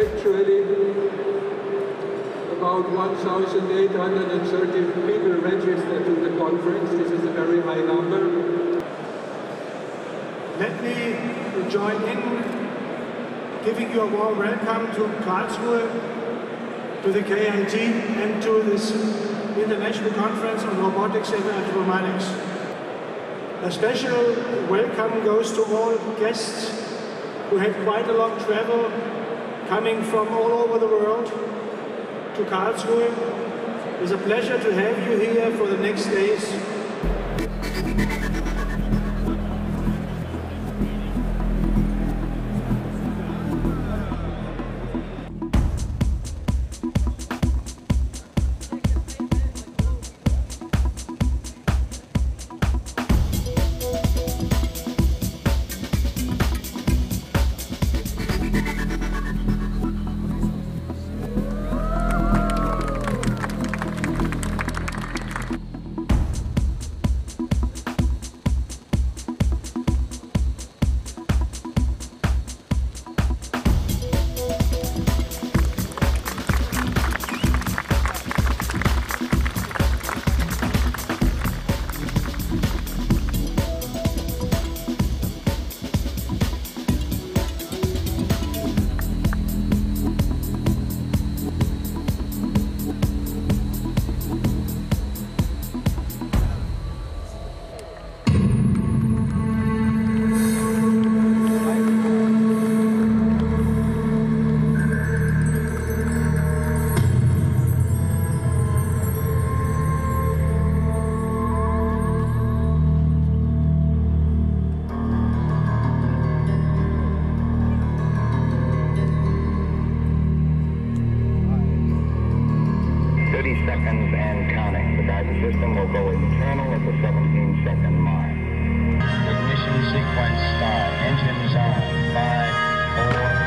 actually about 1,830 people registered to the conference. This is a very high number. Let me join in giving you a warm welcome to Karlsruhe, to the KIT, and to this International Conference on Robotics and Informatics. A special welcome goes to all guests who had quite a long travel coming from all over the world to Karlsruhe. It's a pleasure to have you here for the next days. Thirty seconds and counting. The guidance system will go internal at the 17 second mark. Ignition sequence start. Engines on. Five, four,